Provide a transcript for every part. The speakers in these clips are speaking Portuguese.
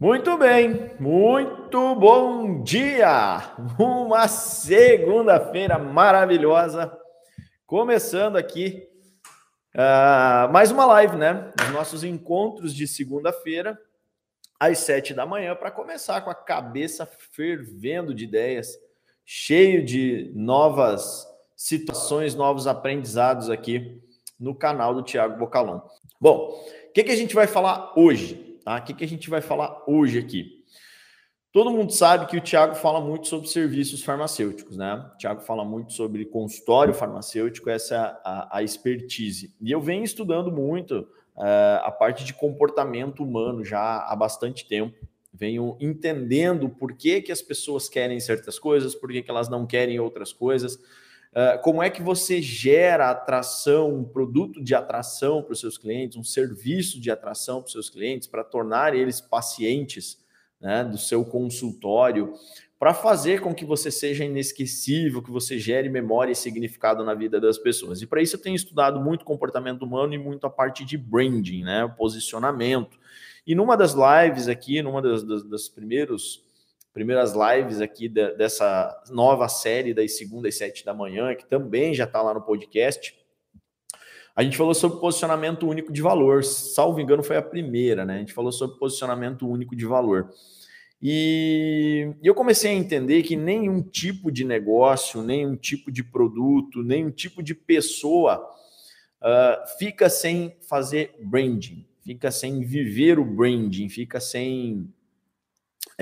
Muito bem, muito bom dia! Uma segunda-feira maravilhosa, começando aqui uh, mais uma live, né? Os nossos encontros de segunda-feira, às sete da manhã, para começar com a cabeça fervendo de ideias, cheio de novas situações, novos aprendizados aqui no canal do Tiago Bocalon. Bom, o que, que a gente vai falar hoje? Tá? O que, que a gente vai falar hoje aqui? Todo mundo sabe que o Tiago fala muito sobre serviços farmacêuticos, né? O Tiago fala muito sobre consultório farmacêutico, essa é a, a expertise. E eu venho estudando muito uh, a parte de comportamento humano já há bastante tempo. Venho entendendo por que, que as pessoas querem certas coisas, por que, que elas não querem outras coisas. Uh, como é que você gera atração, um produto de atração para os seus clientes, um serviço de atração para os seus clientes, para tornar eles pacientes né, do seu consultório, para fazer com que você seja inesquecível, que você gere memória e significado na vida das pessoas. E para isso eu tenho estudado muito comportamento humano e muito a parte de branding, né, posicionamento. E numa das lives aqui, numa das, das, das primeiros primeiras lives aqui da, dessa nova série das segundas e sete da manhã, que também já está lá no podcast. A gente falou sobre posicionamento único de valor. Salvo engano, foi a primeira, né? A gente falou sobre posicionamento único de valor. E eu comecei a entender que nenhum tipo de negócio, nenhum tipo de produto, nenhum tipo de pessoa uh, fica sem fazer branding, fica sem viver o branding, fica sem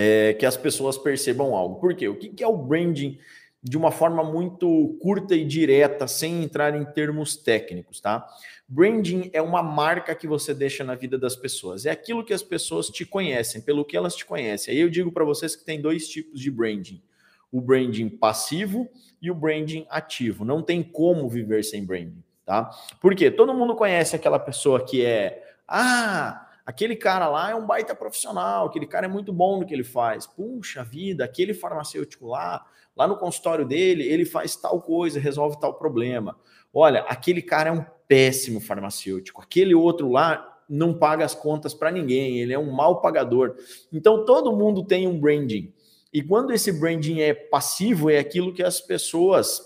é, que as pessoas percebam algo. Por quê? O que, que é o branding de uma forma muito curta e direta, sem entrar em termos técnicos, tá? Branding é uma marca que você deixa na vida das pessoas. É aquilo que as pessoas te conhecem, pelo que elas te conhecem. Aí eu digo para vocês que tem dois tipos de branding: o branding passivo e o branding ativo. Não tem como viver sem branding, tá? Por quê? Todo mundo conhece aquela pessoa que é, ah, Aquele cara lá é um baita profissional, aquele cara é muito bom no que ele faz. Puxa vida, aquele farmacêutico lá, lá no consultório dele, ele faz tal coisa, resolve tal problema. Olha, aquele cara é um péssimo farmacêutico. Aquele outro lá não paga as contas para ninguém, ele é um mau pagador. Então todo mundo tem um branding. E quando esse branding é passivo, é aquilo que as pessoas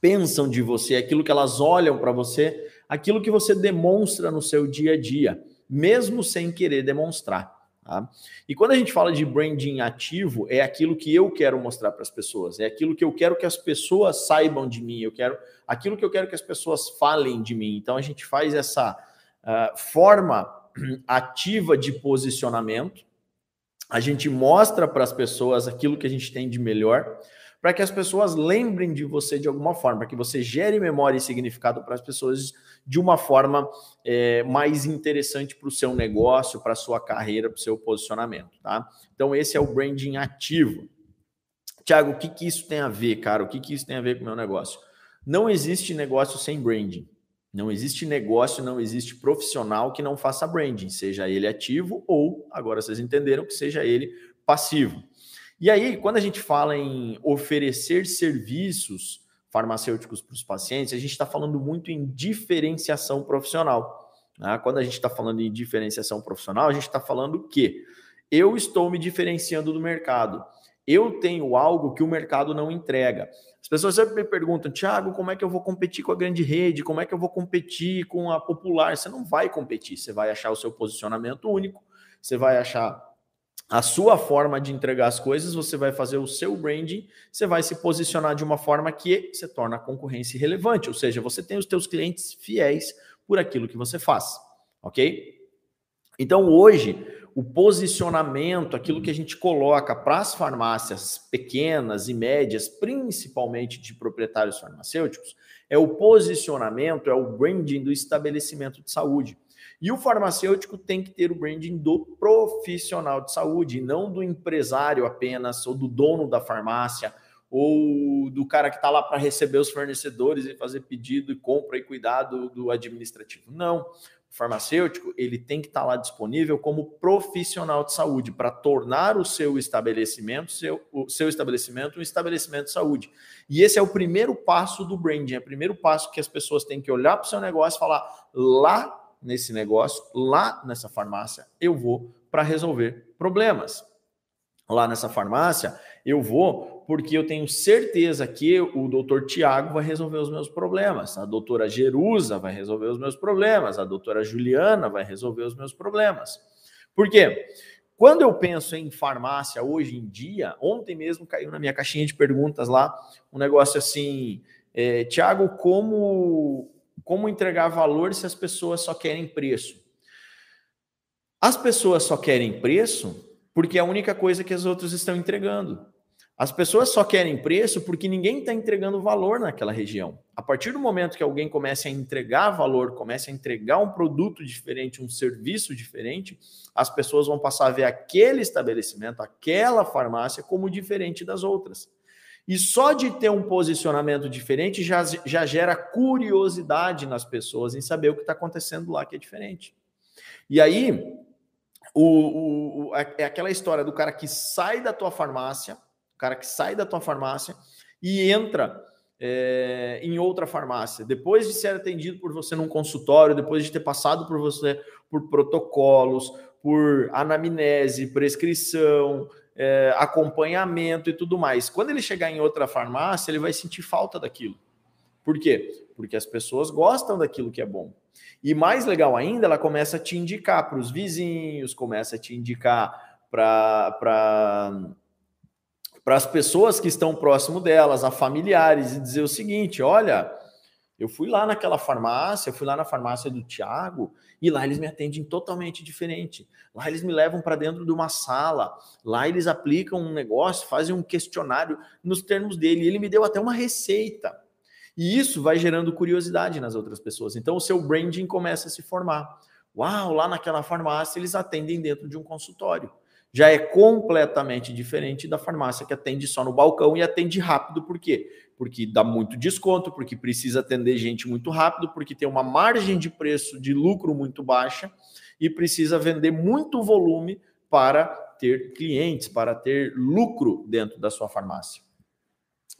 pensam de você, é aquilo que elas olham para você, aquilo que você demonstra no seu dia a dia mesmo sem querer demonstrar. Tá? E quando a gente fala de branding ativo, é aquilo que eu quero mostrar para as pessoas, é aquilo que eu quero que as pessoas saibam de mim, eu quero aquilo que eu quero que as pessoas falem de mim. Então a gente faz essa uh, forma ativa de posicionamento, a gente mostra para as pessoas aquilo que a gente tem de melhor, para que as pessoas lembrem de você de alguma forma, para que você gere memória e significado para as pessoas de uma forma é, mais interessante para o seu negócio, para a sua carreira, para o seu posicionamento, tá? Então, esse é o branding ativo. Tiago, o que, que isso tem a ver, cara? O que, que isso tem a ver com o meu negócio? Não existe negócio sem branding. Não existe negócio, não existe profissional que não faça branding, seja ele ativo ou, agora vocês entenderam, que seja ele passivo. E aí, quando a gente fala em oferecer serviços farmacêuticos para os pacientes, a gente está falando muito em diferenciação profissional. Né? Quando a gente está falando em diferenciação profissional, a gente está falando que eu estou me diferenciando do mercado. Eu tenho algo que o mercado não entrega. As pessoas sempre me perguntam, Tiago, como é que eu vou competir com a grande rede? Como é que eu vou competir com a popular? Você não vai competir, você vai achar o seu posicionamento único, você vai achar a sua forma de entregar as coisas, você vai fazer o seu branding, você vai se posicionar de uma forma que você torna a concorrência relevante, ou seja, você tem os teus clientes fiéis por aquilo que você faz, ok? Então hoje o posicionamento, aquilo que a gente coloca para as farmácias pequenas e médias, principalmente de proprietários farmacêuticos, é o posicionamento, é o branding do estabelecimento de saúde. E o farmacêutico tem que ter o branding do profissional de saúde, não do empresário apenas, ou do dono da farmácia, ou do cara que está lá para receber os fornecedores e fazer pedido e compra e cuidado do administrativo. Não. O farmacêutico ele tem que estar tá lá disponível como profissional de saúde para tornar o seu estabelecimento, seu, o seu estabelecimento um estabelecimento de saúde. E esse é o primeiro passo do branding, é o primeiro passo que as pessoas têm que olhar para o seu negócio e falar lá nesse negócio, lá nessa farmácia, eu vou para resolver problemas. Lá nessa farmácia, eu vou porque eu tenho certeza que o doutor Tiago vai resolver os meus problemas, a doutora Jerusa vai resolver os meus problemas, a doutora Juliana vai resolver os meus problemas. Por quê? Quando eu penso em farmácia hoje em dia, ontem mesmo caiu na minha caixinha de perguntas lá um negócio assim, é, Tiago, como, como entregar valor se as pessoas só querem preço? As pessoas só querem preço porque é a única coisa que as outras estão entregando. As pessoas só querem preço porque ninguém está entregando valor naquela região. A partir do momento que alguém comece a entregar valor, comece a entregar um produto diferente, um serviço diferente, as pessoas vão passar a ver aquele estabelecimento, aquela farmácia, como diferente das outras. E só de ter um posicionamento diferente já, já gera curiosidade nas pessoas em saber o que está acontecendo lá que é diferente. E aí, o, o, é aquela história do cara que sai da tua farmácia cara que sai da tua farmácia e entra é, em outra farmácia, depois de ser atendido por você num consultório, depois de ter passado por você por protocolos, por anamnese, prescrição, é, acompanhamento e tudo mais. Quando ele chegar em outra farmácia, ele vai sentir falta daquilo. Por quê? Porque as pessoas gostam daquilo que é bom. E mais legal ainda, ela começa a te indicar para os vizinhos, começa a te indicar para para as pessoas que estão próximo delas, a familiares, e dizer o seguinte: olha, eu fui lá naquela farmácia, eu fui lá na farmácia do Tiago, e lá eles me atendem totalmente diferente. Lá eles me levam para dentro de uma sala, lá eles aplicam um negócio, fazem um questionário nos termos dele, ele me deu até uma receita. E isso vai gerando curiosidade nas outras pessoas. Então o seu branding começa a se formar. Uau, lá naquela farmácia eles atendem dentro de um consultório já é completamente diferente da farmácia que atende só no balcão e atende rápido, por quê? Porque dá muito desconto, porque precisa atender gente muito rápido, porque tem uma margem de preço de lucro muito baixa e precisa vender muito volume para ter clientes, para ter lucro dentro da sua farmácia.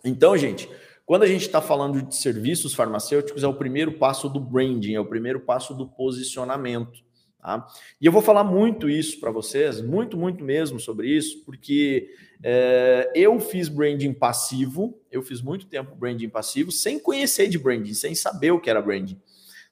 Então, gente, quando a gente está falando de serviços farmacêuticos, é o primeiro passo do branding, é o primeiro passo do posicionamento. Tá? E eu vou falar muito isso para vocês, muito, muito mesmo sobre isso, porque é, eu fiz branding passivo, eu fiz muito tempo branding passivo, sem conhecer de branding, sem saber o que era branding,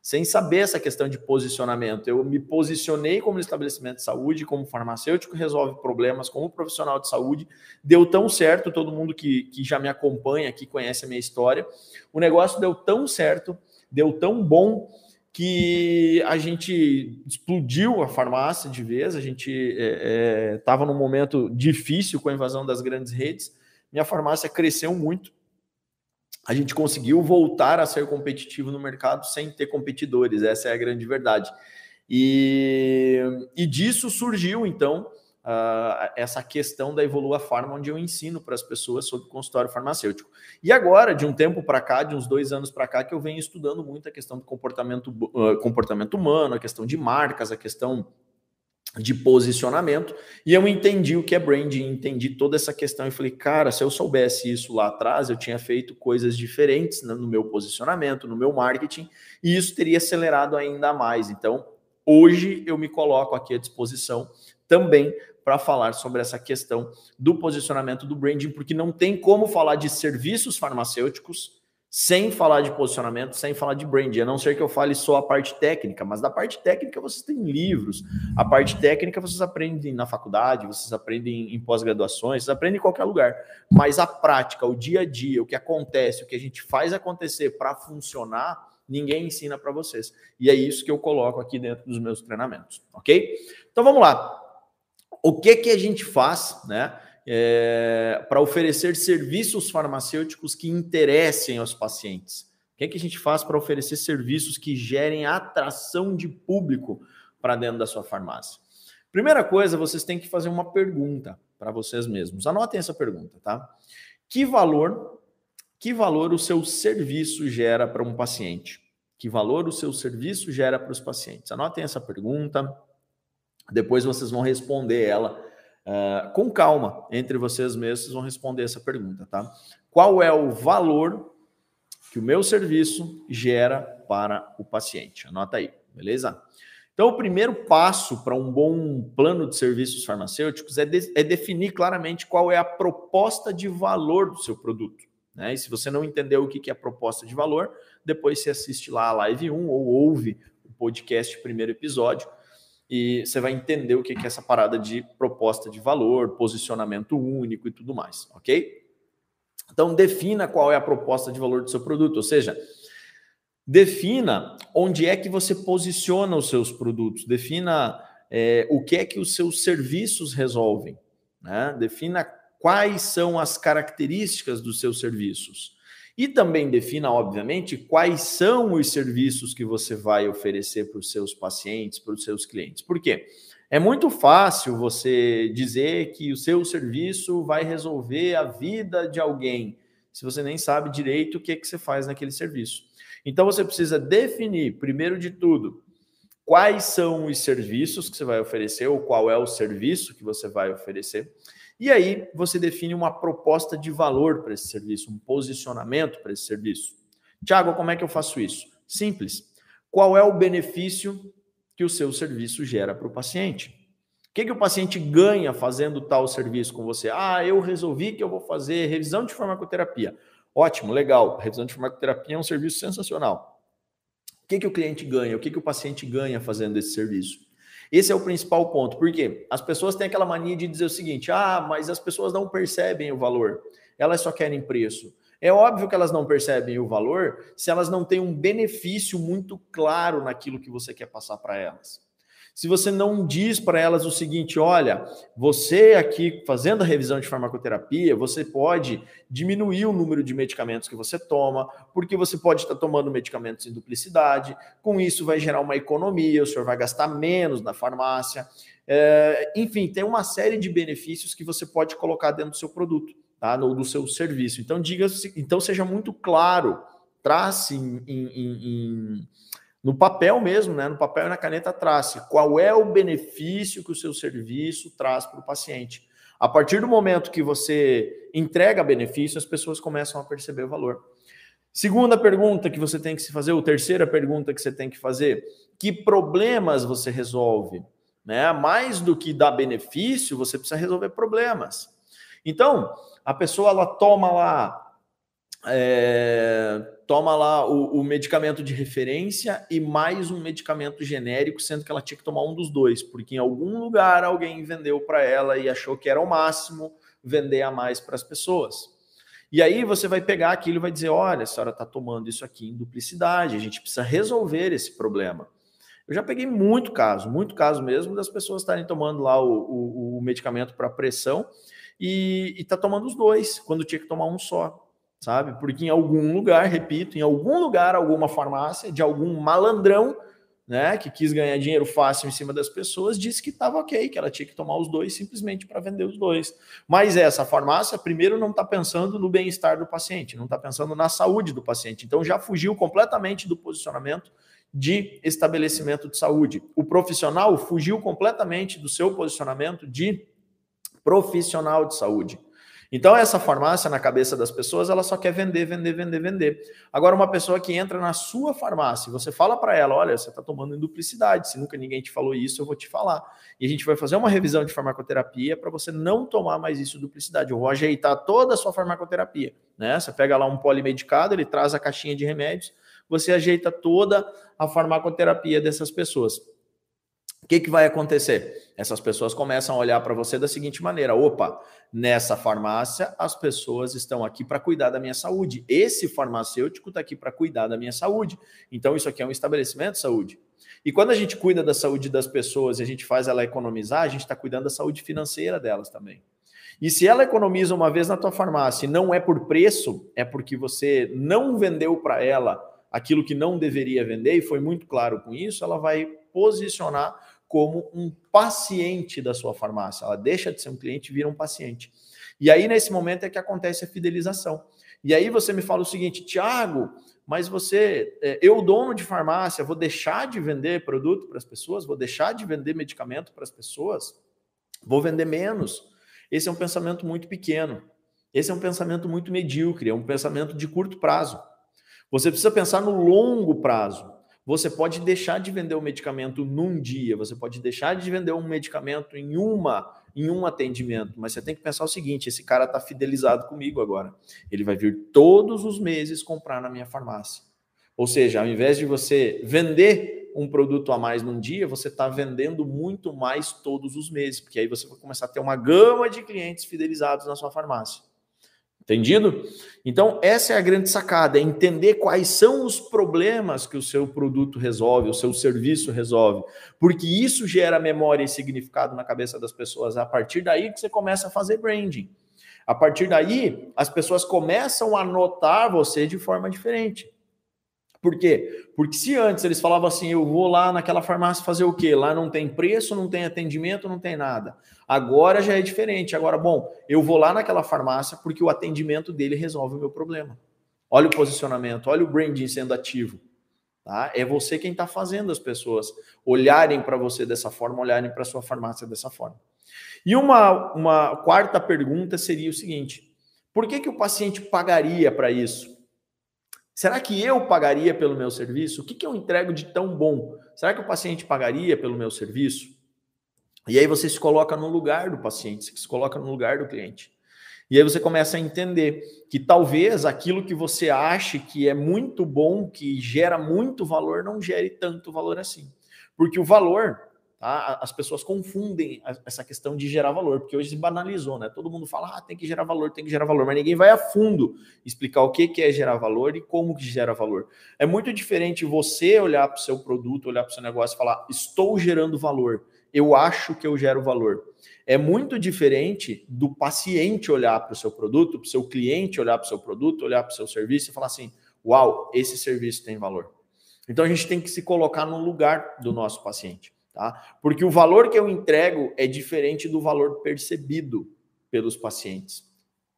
sem saber essa questão de posicionamento. Eu me posicionei como estabelecimento de saúde, como farmacêutico, resolve problemas, como profissional de saúde, deu tão certo, todo mundo que, que já me acompanha aqui conhece a minha história, o negócio deu tão certo, deu tão bom que a gente explodiu a farmácia de vez, a gente estava é, é, num momento difícil com a invasão das grandes redes, minha farmácia cresceu muito, a gente conseguiu voltar a ser competitivo no mercado sem ter competidores, essa é a grande verdade. E, e disso surgiu, então, uh, essa questão da Evolua Pharma, onde eu ensino para as pessoas sobre consultório farmacêutico. E agora, de um tempo para cá, de uns dois anos para cá, que eu venho estudando muito a questão do comportamento, uh, comportamento humano, a questão de marcas, a questão de posicionamento, e eu entendi o que é branding, entendi toda essa questão e falei, cara, se eu soubesse isso lá atrás, eu tinha feito coisas diferentes no meu posicionamento, no meu marketing, e isso teria acelerado ainda mais. Então, hoje eu me coloco aqui à disposição também para falar sobre essa questão do posicionamento do branding, porque não tem como falar de serviços farmacêuticos sem falar de posicionamento, sem falar de branding, a não ser que eu fale só a parte técnica, mas da parte técnica vocês têm livros, a parte técnica vocês aprendem na faculdade, vocês aprendem em pós-graduações, vocês aprendem em qualquer lugar, mas a prática, o dia a dia, o que acontece, o que a gente faz acontecer para funcionar, ninguém ensina para vocês. E é isso que eu coloco aqui dentro dos meus treinamentos, ok? Então vamos lá o que que a gente faz, né? É, para oferecer serviços farmacêuticos que interessem aos pacientes? O que, que a gente faz para oferecer serviços que gerem atração de público para dentro da sua farmácia? Primeira coisa, vocês têm que fazer uma pergunta para vocês mesmos. Anotem essa pergunta, tá? Que valor, que valor o seu serviço gera para um paciente? Que valor o seu serviço gera para os pacientes? Anotem essa pergunta. Depois vocês vão responder ela uh, com calma. Entre vocês mesmos, vocês vão responder essa pergunta, tá? Qual é o valor que o meu serviço gera para o paciente? Anota aí, beleza? Então, o primeiro passo para um bom plano de serviços farmacêuticos é, de, é, definir claramente qual é a proposta de valor do seu produto. Né? E se você não entendeu o que é a proposta de valor, depois você assiste lá a live 1 ou ouve o podcast primeiro episódio e você vai entender o que é essa parada de proposta de valor, posicionamento único e tudo mais, ok? Então, defina qual é a proposta de valor do seu produto, ou seja, defina onde é que você posiciona os seus produtos, defina é, o que é que os seus serviços resolvem, né? defina quais são as características dos seus serviços. E também defina, obviamente, quais são os serviços que você vai oferecer para os seus pacientes, para os seus clientes. Por quê? É muito fácil você dizer que o seu serviço vai resolver a vida de alguém, se você nem sabe direito o que, é que você faz naquele serviço. Então você precisa definir, primeiro de tudo, quais são os serviços que você vai oferecer, ou qual é o serviço que você vai oferecer. E aí você define uma proposta de valor para esse serviço, um posicionamento para esse serviço. Tiago, como é que eu faço isso? Simples. Qual é o benefício que o seu serviço gera para o paciente? O que, que o paciente ganha fazendo tal serviço com você? Ah, eu resolvi que eu vou fazer revisão de farmacoterapia. Ótimo, legal. Revisão de farmacoterapia é um serviço sensacional. O que, que o cliente ganha? O que, que o paciente ganha fazendo esse serviço? Esse é o principal ponto, porque as pessoas têm aquela mania de dizer o seguinte: ah, mas as pessoas não percebem o valor, elas só querem preço. É óbvio que elas não percebem o valor se elas não têm um benefício muito claro naquilo que você quer passar para elas se você não diz para elas o seguinte: olha, você aqui fazendo a revisão de farmacoterapia, você pode diminuir o número de medicamentos que você toma, porque você pode estar tomando medicamentos em duplicidade, com isso vai gerar uma economia, o senhor vai gastar menos na farmácia. É, enfim, tem uma série de benefícios que você pode colocar dentro do seu produto, tá? Do seu serviço. Então, diga, então seja muito claro, trace em, em, em no papel mesmo, né? No papel e na caneta trace qual é o benefício que o seu serviço traz para o paciente. A partir do momento que você entrega benefício, as pessoas começam a perceber o valor. Segunda pergunta que você tem que se fazer, ou terceira pergunta que você tem que fazer: que problemas você resolve? Né? Mais do que dar benefício, você precisa resolver problemas. Então, a pessoa ela toma lá é, toma lá o, o, medicamento de referência e mais um medicamento genérico, sendo que ela tinha que tomar um dos dois, porque em algum lugar alguém vendeu para ela e achou que era o máximo vender a mais para as pessoas. E aí você vai pegar aquilo e vai dizer: olha, a senhora está tomando isso aqui em duplicidade, a gente precisa resolver esse problema. Eu já peguei muito caso, muito caso mesmo, das pessoas estarem tomando lá o, o, o medicamento para pressão e está tomando os dois, quando tinha que tomar um só sabe? Porque em algum lugar, repito, em algum lugar, alguma farmácia de algum malandrão, né, que quis ganhar dinheiro fácil em cima das pessoas, disse que estava ok, que ela tinha que tomar os dois simplesmente para vender os dois. Mas essa farmácia, primeiro, não está pensando no bem-estar do paciente, não está pensando na saúde do paciente. Então já fugiu completamente do posicionamento de estabelecimento de saúde. O profissional fugiu completamente do seu posicionamento de profissional de saúde. Então, essa farmácia, na cabeça das pessoas, ela só quer vender, vender, vender, vender. Agora, uma pessoa que entra na sua farmácia, você fala para ela: olha, você está tomando em duplicidade, se nunca ninguém te falou isso, eu vou te falar. E a gente vai fazer uma revisão de farmacoterapia para você não tomar mais isso duplicidade. Eu vou ajeitar toda a sua farmacoterapia. Né? Você pega lá um polimedicado, ele traz a caixinha de remédios, você ajeita toda a farmacoterapia dessas pessoas. Que, que vai acontecer? Essas pessoas começam a olhar para você da seguinte maneira: opa, nessa farmácia as pessoas estão aqui para cuidar da minha saúde. Esse farmacêutico está aqui para cuidar da minha saúde. Então, isso aqui é um estabelecimento de saúde. E quando a gente cuida da saúde das pessoas e a gente faz ela economizar, a gente está cuidando da saúde financeira delas também. E se ela economiza uma vez na tua farmácia e não é por preço, é porque você não vendeu para ela aquilo que não deveria vender e foi muito claro com isso, ela vai posicionar como um paciente da sua farmácia. Ela deixa de ser um cliente e vira um paciente. E aí, nesse momento, é que acontece a fidelização. E aí você me fala o seguinte, Tiago, mas você, é, eu, dono de farmácia, vou deixar de vender produto para as pessoas? Vou deixar de vender medicamento para as pessoas? Vou vender menos? Esse é um pensamento muito pequeno. Esse é um pensamento muito medíocre, é um pensamento de curto prazo. Você precisa pensar no longo prazo. Você pode deixar de vender o medicamento num dia, você pode deixar de vender um medicamento em uma em um atendimento, mas você tem que pensar o seguinte: esse cara está fidelizado comigo agora. Ele vai vir todos os meses comprar na minha farmácia. Ou seja, ao invés de você vender um produto a mais num dia, você está vendendo muito mais todos os meses, porque aí você vai começar a ter uma gama de clientes fidelizados na sua farmácia. Entendido? Então, essa é a grande sacada, é entender quais são os problemas que o seu produto resolve, o seu serviço resolve, porque isso gera memória e significado na cabeça das pessoas. A partir daí que você começa a fazer branding. A partir daí, as pessoas começam a notar você de forma diferente. Por quê? Porque se antes eles falavam assim, eu vou lá naquela farmácia fazer o quê? Lá não tem preço, não tem atendimento, não tem nada. Agora já é diferente. Agora, bom, eu vou lá naquela farmácia porque o atendimento dele resolve o meu problema. Olha o posicionamento, olha o branding sendo ativo. Tá? É você quem está fazendo as pessoas olharem para você dessa forma, olharem para sua farmácia dessa forma. E uma, uma quarta pergunta seria o seguinte: por que, que o paciente pagaria para isso? Será que eu pagaria pelo meu serviço? O que, que eu entrego de tão bom? Será que o paciente pagaria pelo meu serviço? E aí você se coloca no lugar do paciente, você se coloca no lugar do cliente. E aí você começa a entender que talvez aquilo que você ache que é muito bom, que gera muito valor, não gere tanto valor assim. Porque o valor Tá? As pessoas confundem essa questão de gerar valor, porque hoje se banalizou, né? Todo mundo fala, ah, tem que gerar valor, tem que gerar valor, mas ninguém vai a fundo explicar o que é gerar valor e como que gera valor. É muito diferente você olhar para o seu produto, olhar para o seu negócio e falar, estou gerando valor, eu acho que eu gero valor. É muito diferente do paciente olhar para o seu produto, para o seu cliente olhar para o seu produto, olhar para o seu serviço e falar assim, uau, esse serviço tem valor. Então a gente tem que se colocar no lugar do nosso paciente tá? Porque o valor que eu entrego é diferente do valor percebido pelos pacientes.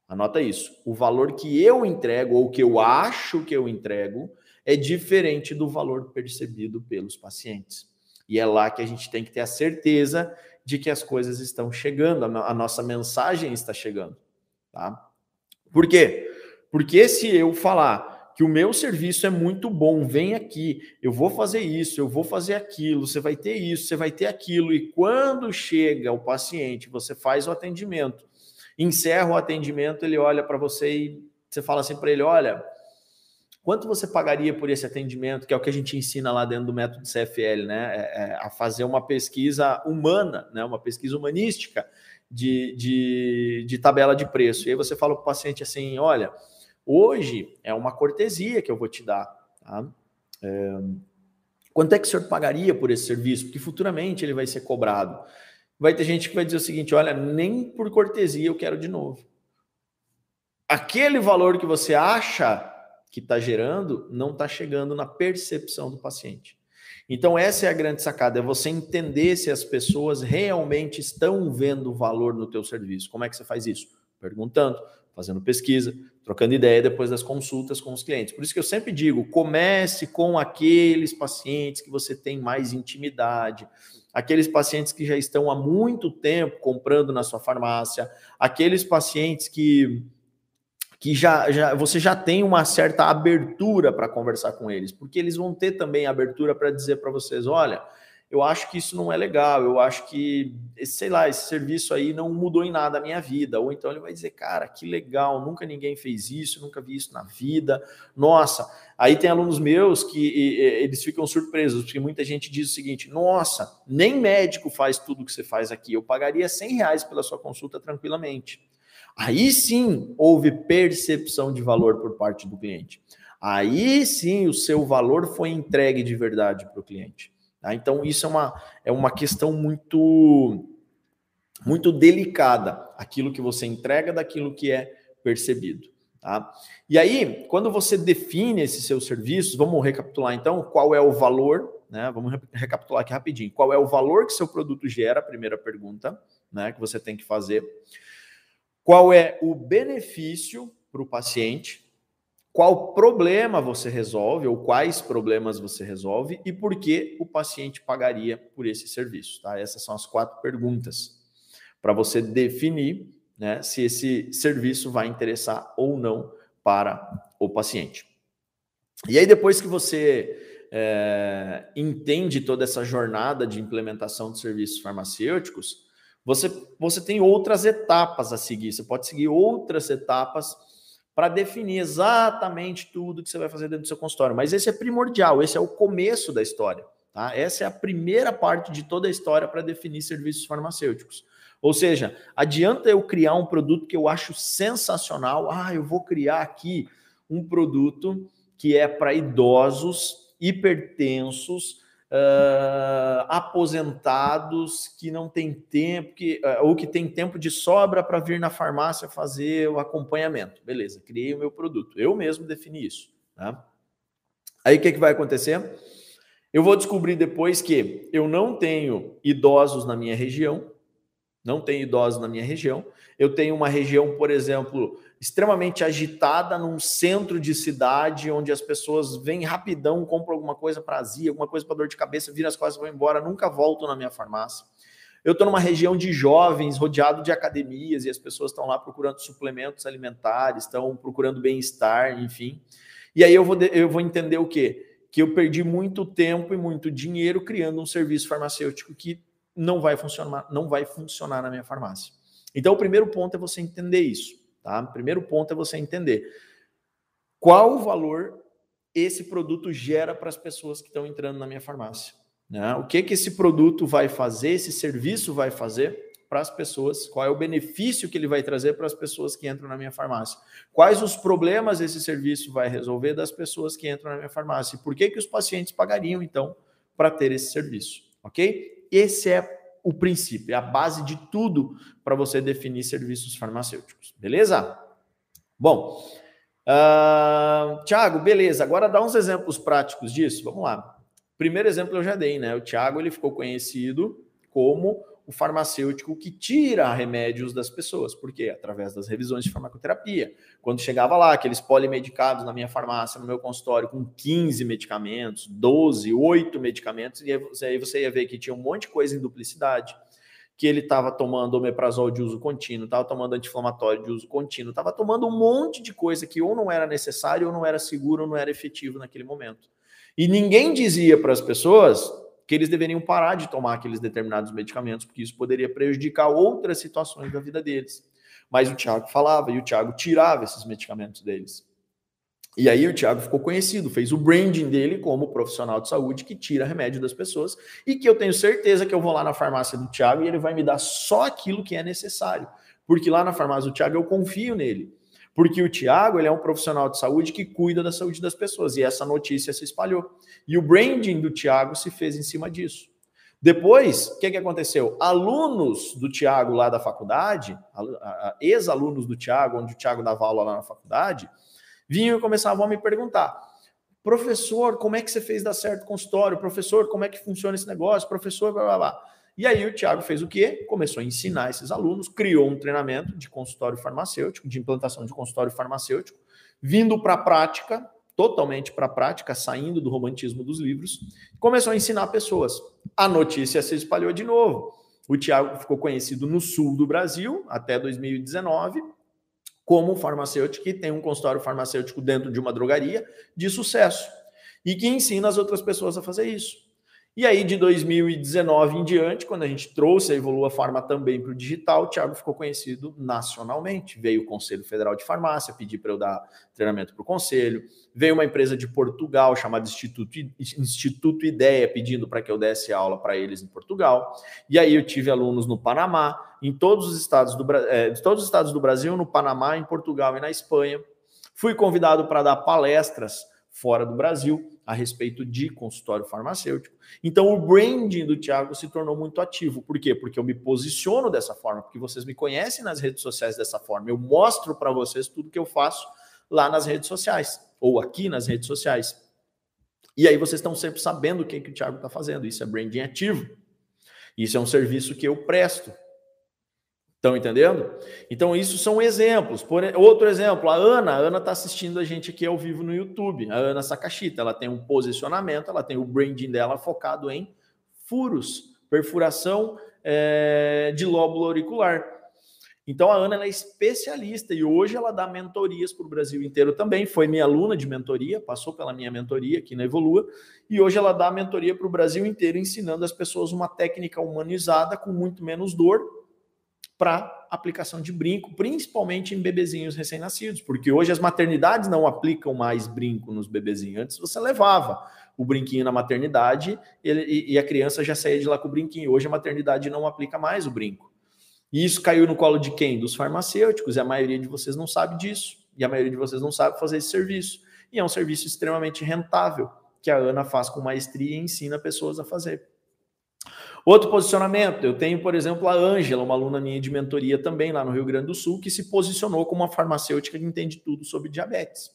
Anota isso. O valor que eu entrego ou que eu acho que eu entrego é diferente do valor percebido pelos pacientes. E é lá que a gente tem que ter a certeza de que as coisas estão chegando, a nossa mensagem está chegando, tá? Por quê? Porque se eu falar que o meu serviço é muito bom, vem aqui, eu vou fazer isso, eu vou fazer aquilo, você vai ter isso, você vai ter aquilo. E quando chega o paciente, você faz o atendimento, encerra o atendimento, ele olha para você e você fala assim para ele: olha, quanto você pagaria por esse atendimento? Que é o que a gente ensina lá dentro do método CFL, né? É, é, a fazer uma pesquisa humana, né? uma pesquisa humanística de, de, de tabela de preço. E aí você fala para o paciente assim: olha Hoje é uma cortesia que eu vou te dar. Tá? É... Quanto é que o senhor pagaria por esse serviço? Porque futuramente ele vai ser cobrado. Vai ter gente que vai dizer o seguinte: olha, nem por cortesia eu quero de novo. Aquele valor que você acha que está gerando não está chegando na percepção do paciente. Então, essa é a grande sacada: é você entender se as pessoas realmente estão vendo valor no teu serviço. Como é que você faz isso? Perguntando, fazendo pesquisa, trocando ideia depois das consultas com os clientes. Por isso que eu sempre digo, comece com aqueles pacientes que você tem mais intimidade, aqueles pacientes que já estão há muito tempo comprando na sua farmácia, aqueles pacientes que que já, já você já tem uma certa abertura para conversar com eles, porque eles vão ter também abertura para dizer para vocês, olha, eu acho que isso não é legal, eu acho que, sei lá, esse serviço aí não mudou em nada a minha vida. Ou então ele vai dizer, cara, que legal, nunca ninguém fez isso, nunca vi isso na vida. Nossa, aí tem alunos meus que e, e, eles ficam surpresos, porque muita gente diz o seguinte: nossa, nem médico faz tudo que você faz aqui, eu pagaria 100 reais pela sua consulta tranquilamente. Aí sim houve percepção de valor por parte do cliente. Aí sim o seu valor foi entregue de verdade para o cliente. Tá? Então, isso é uma, é uma questão muito, muito delicada, aquilo que você entrega daquilo que é percebido. Tá? E aí, quando você define esses seus serviços, vamos recapitular então qual é o valor, né? Vamos recapitular aqui rapidinho. Qual é o valor que seu produto gera? Primeira pergunta, né? Que você tem que fazer. Qual é o benefício para o paciente? qual problema você resolve ou quais problemas você resolve e por que o paciente pagaria por esse serviço. Tá? Essas são as quatro perguntas para você definir né, se esse serviço vai interessar ou não para o paciente. E aí, depois que você é, entende toda essa jornada de implementação de serviços farmacêuticos, você, você tem outras etapas a seguir. Você pode seguir outras etapas para definir exatamente tudo que você vai fazer dentro do seu consultório. Mas esse é primordial, esse é o começo da história. Tá? Essa é a primeira parte de toda a história para definir serviços farmacêuticos. Ou seja, adianta eu criar um produto que eu acho sensacional. Ah, eu vou criar aqui um produto que é para idosos, hipertensos, uh, aposentados que não tem tempo, que, uh, ou que tem tempo de sobra para vir na farmácia fazer o acompanhamento. Beleza, criei o meu produto. Eu mesmo defini isso. Tá? Aí o que, que vai acontecer? Eu vou descobrir depois que eu não tenho idosos na minha região, não tenho idosos na minha região. Eu tenho uma região, por exemplo, extremamente agitada num centro de cidade, onde as pessoas vêm rapidão, compram alguma coisa para azia, alguma coisa para dor de cabeça, viram as costas vão embora, nunca voltam na minha farmácia. Eu estou numa região de jovens, rodeado de academias, e as pessoas estão lá procurando suplementos alimentares, estão procurando bem-estar, enfim. E aí eu vou, eu vou entender o quê? Que eu perdi muito tempo e muito dinheiro criando um serviço farmacêutico que não vai funcionar, não vai funcionar na minha farmácia. Então, o primeiro ponto é você entender isso, tá? Primeiro ponto é você entender qual o valor esse produto gera para as pessoas que estão entrando na minha farmácia. Né? O que que esse produto vai fazer, esse serviço vai fazer para as pessoas, qual é o benefício que ele vai trazer para as pessoas que entram na minha farmácia, quais os problemas esse serviço vai resolver das pessoas que entram na minha farmácia, e por que que os pacientes pagariam então para ter esse serviço, ok? Esse é o princípio, é a base de tudo para você definir serviços farmacêuticos, beleza? Bom, uh, Tiago, beleza. Agora dá uns exemplos práticos disso. Vamos lá. Primeiro exemplo eu já dei, né? O Tiago ele ficou conhecido como o farmacêutico que tira remédios das pessoas. Por quê? Através das revisões de farmacoterapia. Quando chegava lá, aqueles polimedicados na minha farmácia, no meu consultório, com 15 medicamentos, 12, 8 medicamentos, e aí você ia ver que tinha um monte de coisa em duplicidade, que ele estava tomando omeprazol de uso contínuo, estava tomando anti-inflamatório de uso contínuo, estava tomando um monte de coisa que ou não era necessário, ou não era seguro, ou não era efetivo naquele momento. E ninguém dizia para as pessoas que eles deveriam parar de tomar aqueles determinados medicamentos, porque isso poderia prejudicar outras situações da vida deles. Mas o Tiago falava e o Tiago tirava esses medicamentos deles. E aí o Tiago ficou conhecido, fez o branding dele como profissional de saúde que tira remédio das pessoas e que eu tenho certeza que eu vou lá na farmácia do Tiago e ele vai me dar só aquilo que é necessário. Porque lá na farmácia do Tiago eu confio nele. Porque o Tiago ele é um profissional de saúde que cuida da saúde das pessoas e essa notícia se espalhou. E o branding do Tiago se fez em cima disso. Depois, o que, que aconteceu? Alunos do Tiago lá da faculdade, ex-alunos do Tiago, onde o Tiago dava aula lá na faculdade, vinham e começavam a me perguntar: professor, como é que você fez dar certo o consultório? Professor, como é que funciona esse negócio? Professor, blá blá blá. E aí o Tiago fez o quê? Começou a ensinar esses alunos, criou um treinamento de consultório farmacêutico, de implantação de consultório farmacêutico, vindo para a prática, totalmente para a prática, saindo do romantismo dos livros, começou a ensinar pessoas. A notícia se espalhou de novo. O Tiago ficou conhecido no sul do Brasil até 2019 como farmacêutico que tem um consultório farmacêutico dentro de uma drogaria de sucesso e que ensina as outras pessoas a fazer isso. E aí, de 2019 em diante, quando a gente trouxe a Evolua Farma também para o digital, o Thiago ficou conhecido nacionalmente. Veio o Conselho Federal de Farmácia pedir para eu dar treinamento para o Conselho. Veio uma empresa de Portugal chamada Instituto, Instituto Ideia pedindo para que eu desse aula para eles em Portugal. E aí eu tive alunos no Panamá, em todos os estados do, é, todos os estados do Brasil, no Panamá, em Portugal e na Espanha. Fui convidado para dar palestras fora do Brasil a respeito de consultório farmacêutico. Então, o branding do Thiago se tornou muito ativo. Por quê? Porque eu me posiciono dessa forma, porque vocês me conhecem nas redes sociais dessa forma. Eu mostro para vocês tudo que eu faço lá nas redes sociais, ou aqui nas redes sociais. E aí vocês estão sempre sabendo o que, que o Thiago está fazendo. Isso é branding ativo. Isso é um serviço que eu presto. Estão entendendo? Então, isso são exemplos. Por outro exemplo, a Ana, a Ana está assistindo a gente aqui ao vivo no YouTube. A Ana Sakashita, ela tem um posicionamento, ela tem o branding dela focado em furos, perfuração é, de lóbulo auricular. Então a Ana é especialista e hoje ela dá mentorias para o Brasil inteiro também. Foi minha aluna de mentoria, passou pela minha mentoria aqui na Evolua e hoje ela dá mentoria para o Brasil inteiro, ensinando as pessoas uma técnica humanizada com muito menos dor para aplicação de brinco, principalmente em bebezinhos recém-nascidos, porque hoje as maternidades não aplicam mais brinco nos bebezinhos. Antes você levava o brinquinho na maternidade e, a criança já saía de lá com o brinquinho. Hoje a maternidade não aplica mais o brinco. E isso caiu no colo de quem? Dos farmacêuticos, e a maioria de vocês não sabe disso. E a maioria de vocês não sabe fazer esse serviço. E é um serviço extremamente rentável, que a Ana faz com maestria e ensina pessoas a fazer. Outro posicionamento, eu tenho, por exemplo, a Ângela, uma aluna minha de mentoria também lá no Rio Grande do Sul, que se posicionou como uma farmacêutica que entende tudo sobre diabetes.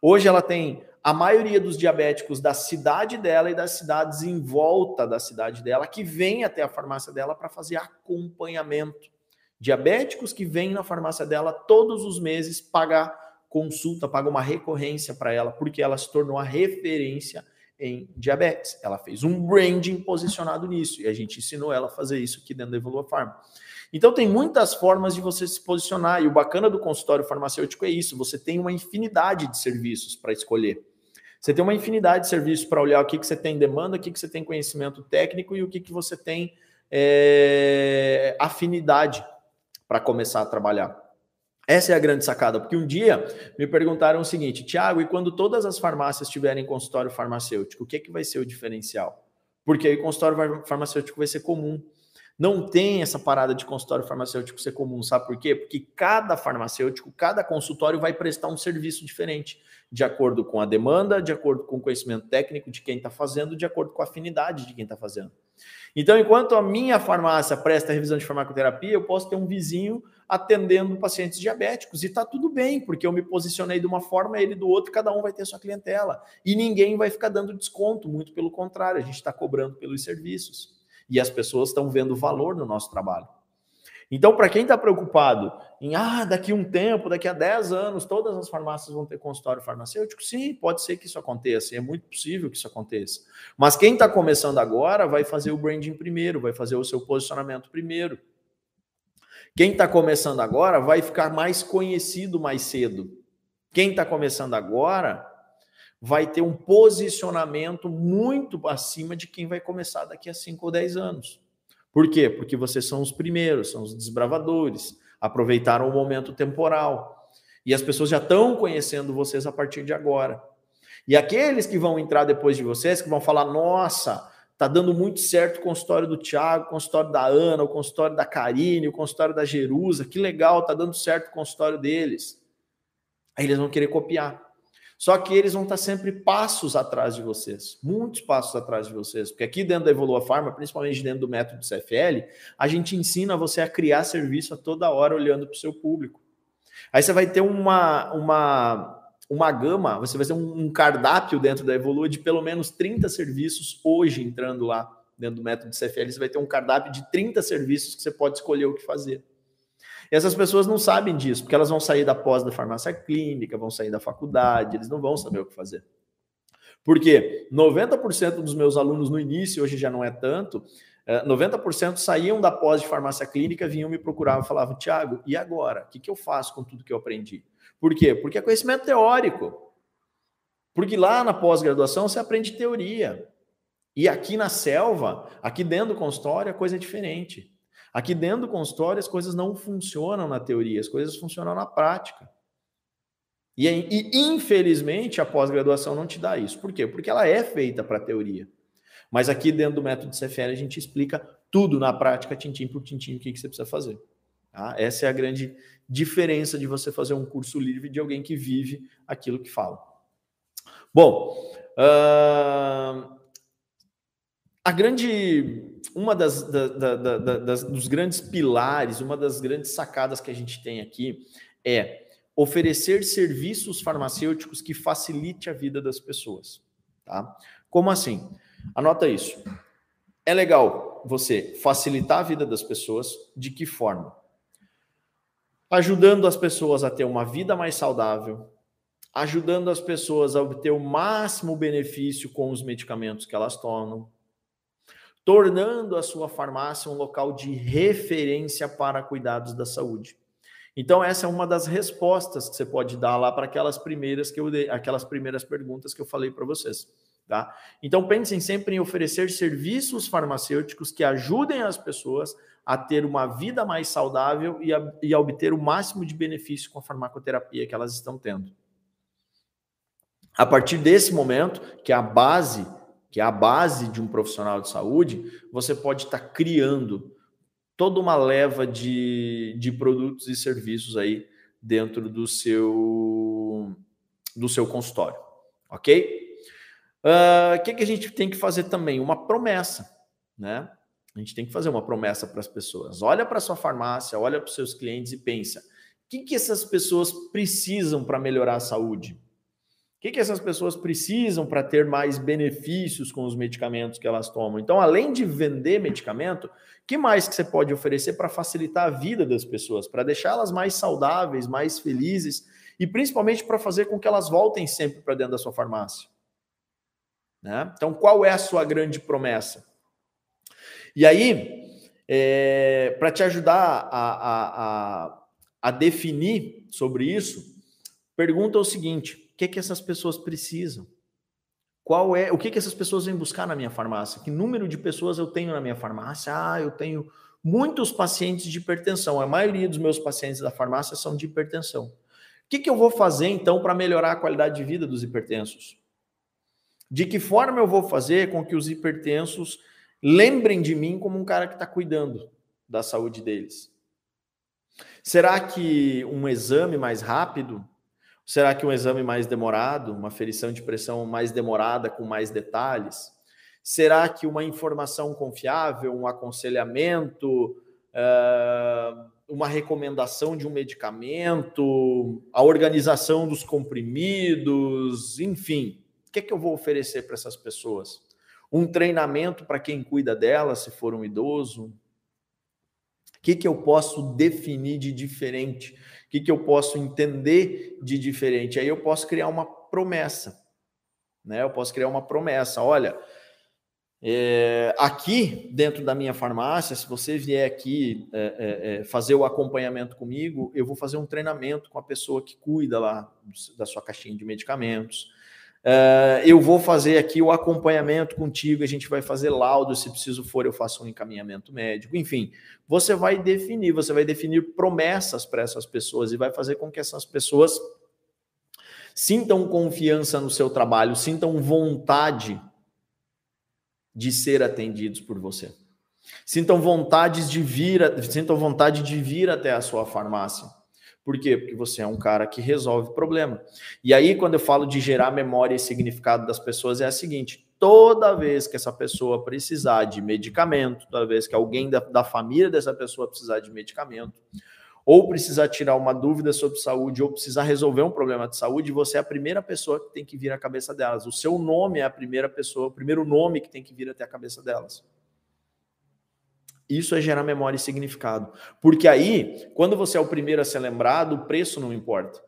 Hoje ela tem a maioria dos diabéticos da cidade dela e das cidades em volta da cidade dela que vem até a farmácia dela para fazer acompanhamento. Diabéticos que vêm na farmácia dela todos os meses pagar consulta, pagar uma recorrência para ela, porque ela se tornou a referência em diabetes. Ela fez um branding posicionado nisso e a gente ensinou ela a fazer isso aqui dentro da Evolua Farm. Então tem muitas formas de você se posicionar e o bacana do consultório farmacêutico é isso, você tem uma infinidade de serviços para escolher. Você tem uma infinidade de serviços para olhar o que, que você tem demanda, o que, que você tem conhecimento técnico e o que, que você tem é, afinidade para começar a trabalhar. Essa é a grande sacada, porque um dia me perguntaram o seguinte, Tiago, e quando todas as farmácias tiverem consultório farmacêutico, o que, que vai ser o diferencial? Porque aí o consultório farmacêutico vai ser comum. Não tem essa parada de consultório farmacêutico ser comum, sabe por quê? Porque cada farmacêutico, cada consultório vai prestar um serviço diferente, de acordo com a demanda, de acordo com o conhecimento técnico de quem está fazendo, de acordo com a afinidade de quem está fazendo. Então, enquanto a minha farmácia presta revisão de farmacoterapia, eu posso ter um vizinho atendendo pacientes diabéticos e está tudo bem, porque eu me posicionei de uma forma, ele do outro, cada um vai ter sua clientela. E ninguém vai ficar dando desconto, muito pelo contrário, a gente está cobrando pelos serviços e as pessoas estão vendo valor no nosso trabalho. Então, para quem está preocupado em, ah, daqui um tempo, daqui a 10 anos, todas as farmácias vão ter consultório farmacêutico, sim, pode ser que isso aconteça, é muito possível que isso aconteça. Mas quem está começando agora vai fazer o branding primeiro, vai fazer o seu posicionamento primeiro. Quem está começando agora vai ficar mais conhecido mais cedo. Quem está começando agora vai ter um posicionamento muito acima de quem vai começar daqui a 5 ou 10 anos. Por quê? Porque vocês são os primeiros, são os desbravadores, aproveitaram o momento temporal. E as pessoas já estão conhecendo vocês a partir de agora. E aqueles que vão entrar depois de vocês, que vão falar: nossa, tá dando muito certo o consultório do Tiago, o consultório da Ana, o consultório da Karine, o consultório da Jerusa, que legal, tá dando certo o consultório deles. Aí eles vão querer copiar. Só que eles vão estar sempre passos atrás de vocês, muitos passos atrás de vocês, porque aqui dentro da Evolua Pharma, principalmente dentro do método CFL, a gente ensina você a criar serviço a toda hora olhando para o seu público. Aí você vai ter uma, uma, uma gama, você vai ter um cardápio dentro da Evolua de pelo menos 30 serviços hoje entrando lá dentro do método CFL, você vai ter um cardápio de 30 serviços que você pode escolher o que fazer. E essas pessoas não sabem disso, porque elas vão sair da pós da farmácia clínica, vão sair da faculdade, eles não vão saber o que fazer. Porque 90% dos meus alunos no início, hoje já não é tanto, 90% é, saíam da pós de farmácia clínica, vinham me procurar e falavam, Tiago, e agora? O que, que eu faço com tudo que eu aprendi? Por quê? Porque é conhecimento teórico. Porque lá na pós-graduação você aprende teoria. E aqui na selva, aqui dentro do consultório, a coisa é diferente. Aqui dentro do consultório, as coisas não funcionam na teoria, as coisas funcionam na prática. E, e infelizmente, a pós-graduação não te dá isso. Por quê? Porque ela é feita para teoria. Mas aqui dentro do método CFL, a gente explica tudo na prática, tintim por tintim, o que, que você precisa fazer. Tá? Essa é a grande diferença de você fazer um curso livre de alguém que vive aquilo que fala. Bom, uh, a grande uma das, da, da, da, das, dos grandes pilares, uma das grandes sacadas que a gente tem aqui é oferecer serviços farmacêuticos que facilite a vida das pessoas, tá? Como assim? Anota isso. É legal você facilitar a vida das pessoas de que forma? Ajudando as pessoas a ter uma vida mais saudável, ajudando as pessoas a obter o máximo benefício com os medicamentos que elas tomam, tornando a sua farmácia um local de referência para cuidados da saúde. Então essa é uma das respostas que você pode dar lá para aquelas primeiras que eu dei, aquelas primeiras perguntas que eu falei para vocês, tá? Então pensem sempre em oferecer serviços farmacêuticos que ajudem as pessoas a ter uma vida mais saudável e a, e a obter o máximo de benefício com a farmacoterapia que elas estão tendo. A partir desse momento, que é a base, que é a base de um profissional de saúde, você pode estar tá criando toda uma leva de, de produtos e serviços aí dentro do seu do seu consultório, ok? O uh, ah, que, que a gente tem que fazer também? Uma promessa, né? A gente tem que fazer uma promessa para as pessoas. Olha para sua farmácia, olha para os seus clientes e pensa: o que, que essas pessoas precisam para melhorar a saúde? O que, que essas pessoas precisam para ter mais benefícios com os medicamentos que elas tomam? Então, além de vender medicamento, que mais que você pode oferecer para facilitar a vida das pessoas, para deixá-las mais saudáveis, mais felizes e principalmente para fazer com que elas voltem sempre para dentro da sua farmácia? Né? Então, qual é a sua grande promessa? E aí, é, para te ajudar a, a, a, a definir sobre isso, pergunta o seguinte que, que essas pessoas precisam? Qual é o que, que essas pessoas vêm buscar na minha farmácia? Que número de pessoas eu tenho na minha farmácia? Ah, eu tenho muitos pacientes de hipertensão. A maioria dos meus pacientes da farmácia são de hipertensão. O que, que eu vou fazer então para melhorar a qualidade de vida dos hipertensos? De que forma eu vou fazer com que os hipertensos lembrem de mim como um cara que está cuidando da saúde deles? Será que um exame mais rápido Será que um exame mais demorado, uma ferição de pressão mais demorada, com mais detalhes? Será que uma informação confiável, um aconselhamento, eh, uma recomendação de um medicamento, a organização dos comprimidos, enfim, o que, é que eu vou oferecer para essas pessoas? Um treinamento para quem cuida delas, se for um idoso? O que, que eu posso definir de diferente? O que, que eu posso entender de diferente? Aí eu posso criar uma promessa. Né? Eu posso criar uma promessa. Olha, é, aqui dentro da minha farmácia, se você vier aqui é, é, é, fazer o acompanhamento comigo, eu vou fazer um treinamento com a pessoa que cuida lá da sua caixinha de medicamentos. Uh, eu vou fazer aqui o acompanhamento contigo, a gente vai fazer laudo, se preciso for, eu faço um encaminhamento médico. Enfim, você vai definir, você vai definir promessas para essas pessoas e vai fazer com que essas pessoas sintam confiança no seu trabalho, sintam vontade de ser atendidos por você. Sintam vontade de vir, sintam vontade de vir até a sua farmácia. Por quê? Porque você é um cara que resolve problema. E aí, quando eu falo de gerar memória e significado das pessoas, é a seguinte: toda vez que essa pessoa precisar de medicamento, toda vez que alguém da, da família dessa pessoa precisar de medicamento, ou precisar tirar uma dúvida sobre saúde, ou precisar resolver um problema de saúde, você é a primeira pessoa que tem que vir à cabeça delas. O seu nome é a primeira pessoa, o primeiro nome que tem que vir até a cabeça delas. Isso é gerar memória e significado. Porque aí, quando você é o primeiro a ser lembrado, o preço não importa.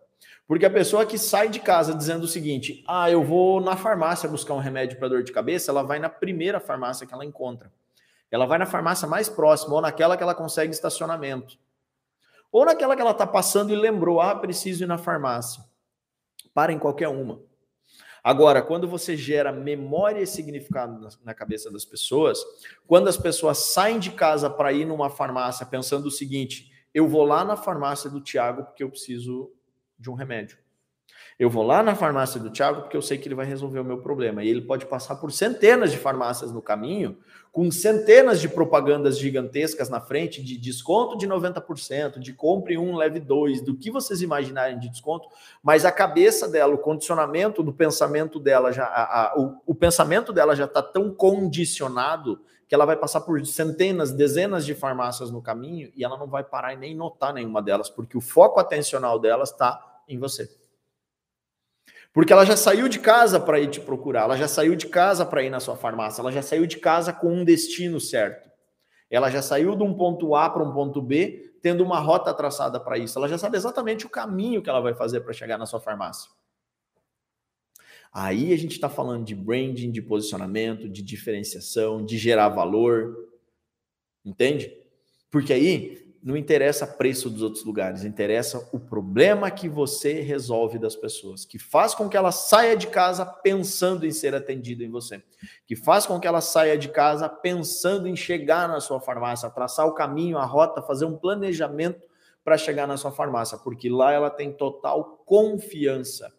Porque a pessoa que sai de casa dizendo o seguinte: ah, eu vou na farmácia buscar um remédio para dor de cabeça, ela vai na primeira farmácia que ela encontra. Ela vai na farmácia mais próxima, ou naquela que ela consegue estacionamento. Ou naquela que ela está passando e lembrou: ah, preciso ir na farmácia. Para em qualquer uma. Agora, quando você gera memória e significado na cabeça das pessoas, quando as pessoas saem de casa para ir numa farmácia pensando o seguinte: eu vou lá na farmácia do Tiago porque eu preciso de um remédio. Eu vou lá na farmácia do Tiago porque eu sei que ele vai resolver o meu problema. E ele pode passar por centenas de farmácias no caminho, com centenas de propagandas gigantescas na frente, de desconto de 90%, de compre um, leve dois, do que vocês imaginarem de desconto, mas a cabeça dela, o condicionamento do pensamento dela, já, a, a, o, o pensamento dela já está tão condicionado que ela vai passar por centenas, dezenas de farmácias no caminho e ela não vai parar e nem notar nenhuma delas, porque o foco atencional dela está em você. Porque ela já saiu de casa para ir te procurar, ela já saiu de casa para ir na sua farmácia, ela já saiu de casa com um destino certo. Ela já saiu de um ponto A para um ponto B, tendo uma rota traçada para isso. Ela já sabe exatamente o caminho que ela vai fazer para chegar na sua farmácia. Aí a gente está falando de branding, de posicionamento, de diferenciação, de gerar valor. Entende? Porque aí não interessa preço dos outros lugares, interessa o problema que você resolve das pessoas, que faz com que ela saia de casa pensando em ser atendida em você, que faz com que ela saia de casa pensando em chegar na sua farmácia, traçar o caminho, a rota, fazer um planejamento para chegar na sua farmácia, porque lá ela tem total confiança,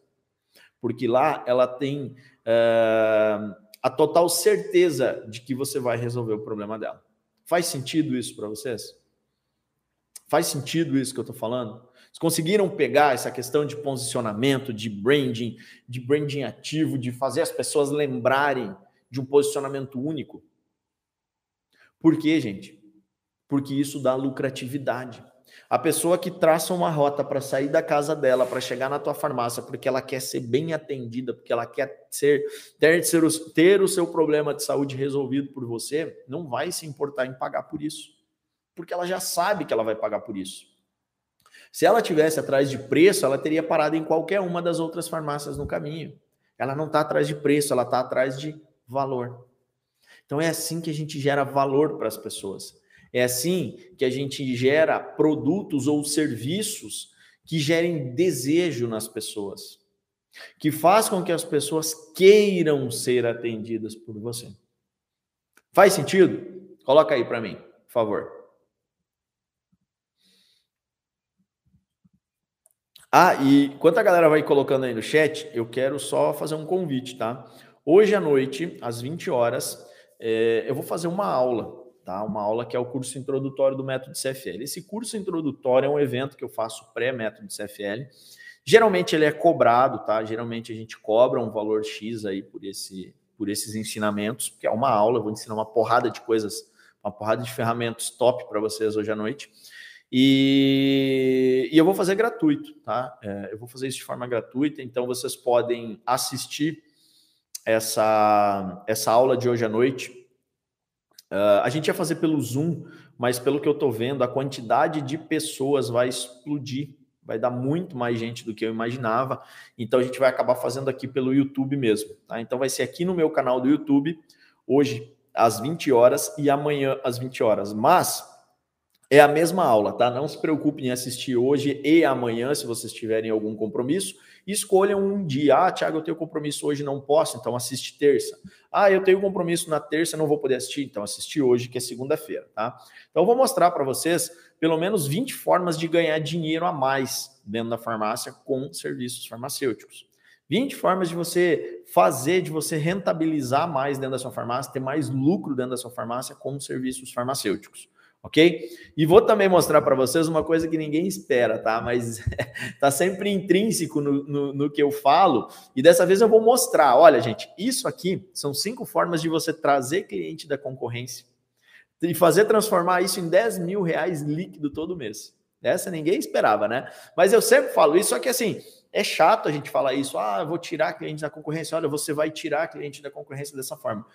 porque lá ela tem uh, a total certeza de que você vai resolver o problema dela. Faz sentido isso para vocês? Faz sentido isso que eu estou falando? Vocês conseguiram pegar essa questão de posicionamento, de branding, de branding ativo, de fazer as pessoas lembrarem de um posicionamento único? Por quê, gente? Porque isso dá lucratividade. A pessoa que traça uma rota para sair da casa dela, para chegar na tua farmácia, porque ela quer ser bem atendida, porque ela quer ser ter, ter o seu problema de saúde resolvido por você, não vai se importar em pagar por isso porque ela já sabe que ela vai pagar por isso. Se ela tivesse atrás de preço, ela teria parado em qualquer uma das outras farmácias no caminho. Ela não está atrás de preço, ela está atrás de valor. Então é assim que a gente gera valor para as pessoas. É assim que a gente gera produtos ou serviços que gerem desejo nas pessoas, que faz com que as pessoas queiram ser atendidas por você. Faz sentido? Coloca aí para mim, por favor. Ah, e enquanto a galera vai colocando aí no chat, eu quero só fazer um convite, tá? Hoje à noite, às 20 horas, é, eu vou fazer uma aula, tá? Uma aula que é o curso introdutório do método CFL. Esse curso introdutório é um evento que eu faço pré-método CFL. Geralmente ele é cobrado, tá? Geralmente a gente cobra um valor X aí por, esse, por esses ensinamentos, porque é uma aula, eu vou ensinar uma porrada de coisas, uma porrada de ferramentas top para vocês hoje à noite. E, e, eu vou fazer gratuito, tá? É, eu vou fazer isso de forma gratuita, então vocês podem assistir essa, essa aula de hoje à noite. Uh, a gente ia fazer pelo Zoom, mas pelo que eu estou vendo, a quantidade de pessoas vai explodir, vai dar muito mais gente do que eu imaginava. Então a gente vai acabar fazendo aqui pelo YouTube mesmo, tá? Então vai ser aqui no meu canal do YouTube, hoje às 20 horas e amanhã às 20 horas. Mas é a mesma aula, tá? Não se preocupem em assistir hoje e amanhã, se vocês tiverem algum compromisso. Escolham um dia. Ah, Thiago, eu tenho compromisso hoje, não posso, então assiste terça. Ah, eu tenho compromisso na terça, não vou poder assistir, então assiste hoje, que é segunda-feira, tá? Então eu vou mostrar para vocês pelo menos 20 formas de ganhar dinheiro a mais dentro da farmácia com serviços farmacêuticos. 20 formas de você fazer, de você rentabilizar mais dentro da sua farmácia, ter mais lucro dentro da sua farmácia com serviços farmacêuticos ok? E vou também mostrar para vocês uma coisa que ninguém espera, tá? Mas tá sempre intrínseco no, no, no, que eu falo. E dessa vez eu vou mostrar. Olha, gente, isso aqui são cinco formas de você trazer cliente da concorrência e fazer transformar isso em 10 mil reais líquido todo mês. Essa ninguém esperava, né? Mas eu sempre falo isso, só que assim, é chato a gente falar isso. Ah, eu vou tirar cliente da concorrência. Olha, você vai tirar cliente da concorrência dessa forma.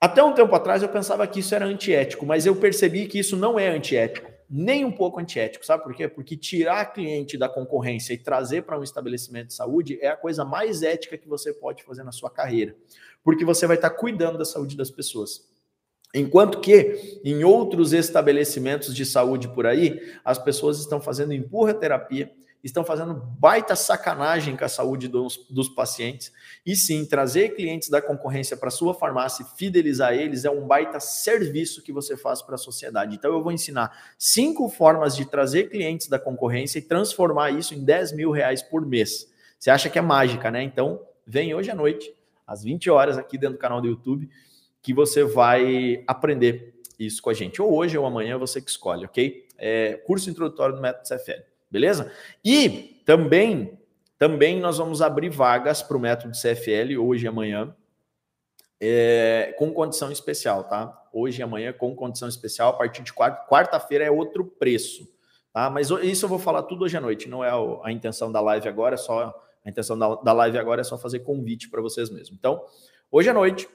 Até um tempo atrás eu pensava que isso era antiético, mas eu percebi que isso não é antiético, nem um pouco antiético. Sabe por quê? Porque tirar cliente da concorrência e trazer para um estabelecimento de saúde é a coisa mais ética que você pode fazer na sua carreira, porque você vai estar cuidando da saúde das pessoas. Enquanto que em outros estabelecimentos de saúde por aí, as pessoas estão fazendo empurra terapia, estão fazendo baita sacanagem com a saúde dos, dos pacientes. E sim, trazer clientes da concorrência para sua farmácia e fidelizar eles é um baita serviço que você faz para a sociedade. Então, eu vou ensinar cinco formas de trazer clientes da concorrência e transformar isso em 10 mil reais por mês. Você acha que é mágica, né? Então, vem hoje à noite, às 20 horas, aqui dentro do canal do YouTube, que você vai aprender isso com a gente. Ou hoje ou amanhã, você que escolhe, ok? É, curso introdutório do método CFL beleza? E também, também nós vamos abrir vagas para o método CFL hoje e amanhã, é, com condição especial, tá? Hoje e amanhã com condição especial, a partir de quarta-feira é outro preço, tá? Mas isso eu vou falar tudo hoje à noite, não é a intenção da live agora, é só a intenção da, live agora é só fazer convite para vocês mesmos. Então, hoje à noite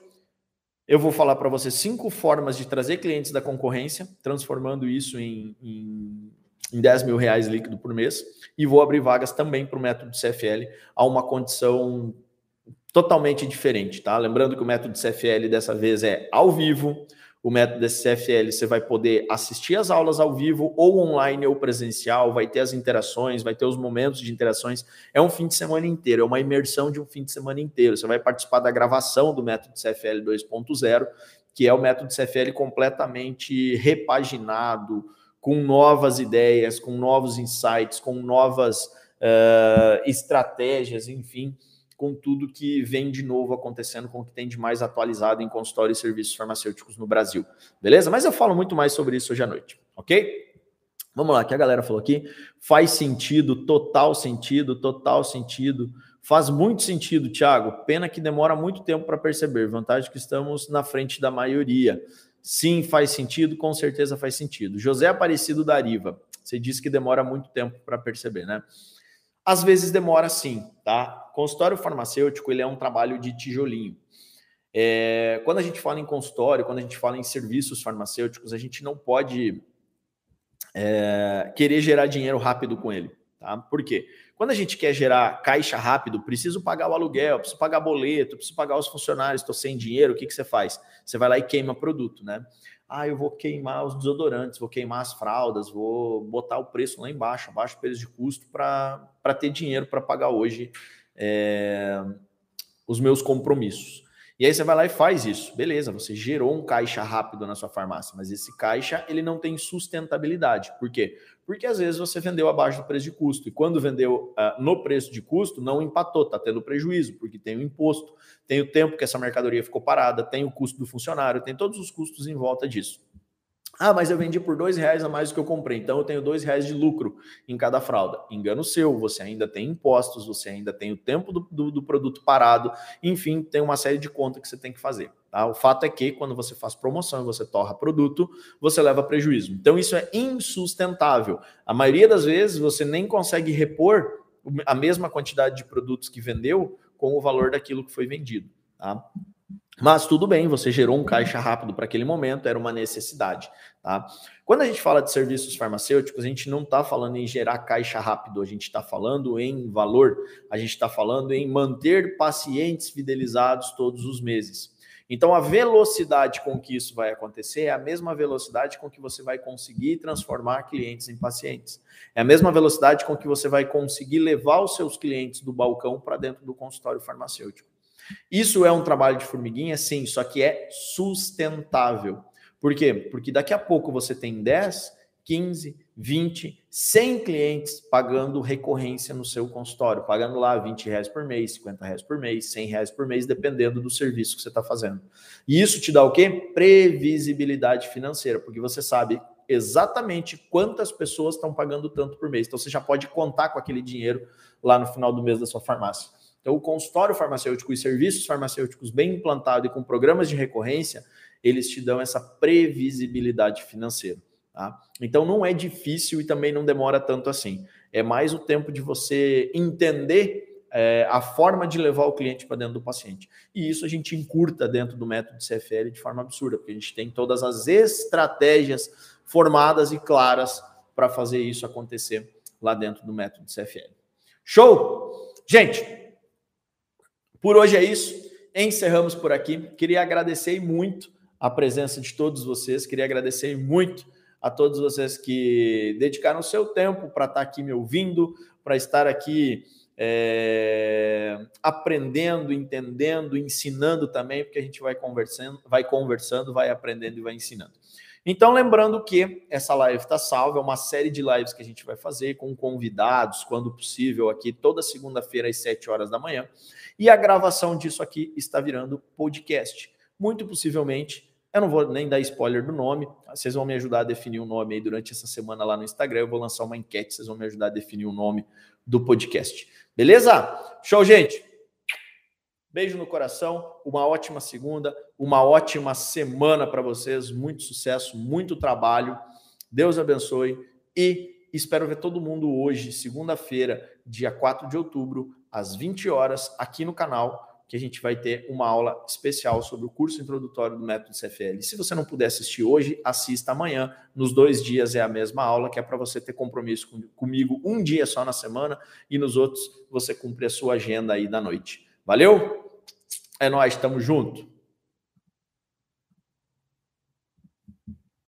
eu vou falar para vocês cinco formas de trazer clientes da concorrência, transformando isso em, em em 10 mil reais líquido por mês e vou abrir vagas também para o método CFL a uma condição totalmente diferente, tá? Lembrando que o método CFL dessa vez é ao vivo. O método CFL você vai poder assistir as aulas ao vivo, ou online ou presencial, vai ter as interações, vai ter os momentos de interações. É um fim de semana inteiro, é uma imersão de um fim de semana inteiro. Você vai participar da gravação do método CFL 2.0, que é o método CFL completamente repaginado, com novas ideias, com novos insights, com novas uh, estratégias, enfim com tudo que vem de novo acontecendo, com o que tem de mais atualizado em consultório e serviços farmacêuticos no Brasil. Beleza? Mas eu falo muito mais sobre isso hoje à noite, ok? Vamos lá, que a galera falou aqui. Faz sentido, total sentido, total sentido. Faz muito sentido, Thiago. Pena que demora muito tempo para perceber. Vantagem que estamos na frente da maioria. Sim, faz sentido, com certeza faz sentido. José Aparecido da Ariva. Você disse que demora muito tempo para perceber, né? Às vezes demora sim, tá? Consultório farmacêutico ele é um trabalho de tijolinho. É, quando a gente fala em consultório, quando a gente fala em serviços farmacêuticos, a gente não pode é, querer gerar dinheiro rápido com ele, tá? Por quê? Quando a gente quer gerar caixa rápido, preciso pagar o aluguel, preciso pagar boleto, preciso pagar os funcionários, estou sem dinheiro, o que, que você faz? Você vai lá e queima produto, né? ah, eu vou queimar os desodorantes, vou queimar as fraldas, vou botar o preço lá embaixo, abaixo do preço de custo, para ter dinheiro para pagar hoje é, os meus compromissos. E aí você vai lá e faz isso. Beleza, você gerou um caixa rápido na sua farmácia, mas esse caixa ele não tem sustentabilidade. Por quê? Porque às vezes você vendeu abaixo do preço de custo. E quando vendeu uh, no preço de custo, não empatou, está tendo prejuízo, porque tem o imposto, tem o tempo que essa mercadoria ficou parada, tem o custo do funcionário, tem todos os custos em volta disso. Ah, mas eu vendi por dois reais a mais do que eu comprei, então eu tenho dois reais de lucro em cada fralda. Engano seu, você ainda tem impostos, você ainda tem o tempo do, do, do produto parado, enfim, tem uma série de contas que você tem que fazer. Tá? O fato é que quando você faz promoção e você torra produto, você leva prejuízo. Então isso é insustentável. A maioria das vezes você nem consegue repor a mesma quantidade de produtos que vendeu com o valor daquilo que foi vendido. Tá? Mas tudo bem, você gerou um caixa rápido para aquele momento, era uma necessidade. Tá? Quando a gente fala de serviços farmacêuticos, a gente não está falando em gerar caixa rápido, a gente está falando em valor, a gente está falando em manter pacientes fidelizados todos os meses. Então, a velocidade com que isso vai acontecer é a mesma velocidade com que você vai conseguir transformar clientes em pacientes. É a mesma velocidade com que você vai conseguir levar os seus clientes do balcão para dentro do consultório farmacêutico. Isso é um trabalho de formiguinha, sim, só que é sustentável. Por quê? Porque daqui a pouco você tem 10, 15, 20, 100 clientes pagando recorrência no seu consultório, pagando lá 20 reais por mês, 50 reais por mês, 100 reais por mês, dependendo do serviço que você está fazendo. E isso te dá o quê? Previsibilidade financeira, porque você sabe exatamente quantas pessoas estão pagando tanto por mês. Então você já pode contar com aquele dinheiro lá no final do mês da sua farmácia. Então, o consultório farmacêutico e serviços farmacêuticos bem implantado e com programas de recorrência, eles te dão essa previsibilidade financeira. Tá? Então, não é difícil e também não demora tanto assim. É mais o tempo de você entender é, a forma de levar o cliente para dentro do paciente. E isso a gente encurta dentro do método CFL de forma absurda, porque a gente tem todas as estratégias formadas e claras para fazer isso acontecer lá dentro do método CFL. Show? Gente, por hoje é isso. Encerramos por aqui. Queria agradecer muito a presença de todos vocês. Queria agradecer muito a todos vocês que dedicaram o seu tempo para estar aqui me ouvindo, para estar aqui é, aprendendo, entendendo, ensinando também, porque a gente vai conversando, vai conversando, vai aprendendo e vai ensinando. Então, lembrando que essa live está salva, é uma série de lives que a gente vai fazer com convidados, quando possível, aqui toda segunda-feira às 7 horas da manhã. E a gravação disso aqui está virando podcast. Muito possivelmente, eu não vou nem dar spoiler do nome, vocês vão me ajudar a definir o um nome aí durante essa semana lá no Instagram. Eu vou lançar uma enquete, vocês vão me ajudar a definir o nome do podcast. Beleza? Show, gente! Beijo no coração, uma ótima segunda, uma ótima semana para vocês, muito sucesso, muito trabalho. Deus abençoe e espero ver todo mundo hoje, segunda-feira, dia 4 de outubro, às 20 horas, aqui no canal, que a gente vai ter uma aula especial sobre o curso introdutório do método CFL. Se você não puder assistir hoje, assista amanhã. Nos dois dias é a mesma aula, que é para você ter compromisso com, comigo um dia só na semana e nos outros você cumpre a sua agenda aí da noite. Valeu? É nós, tamo junto.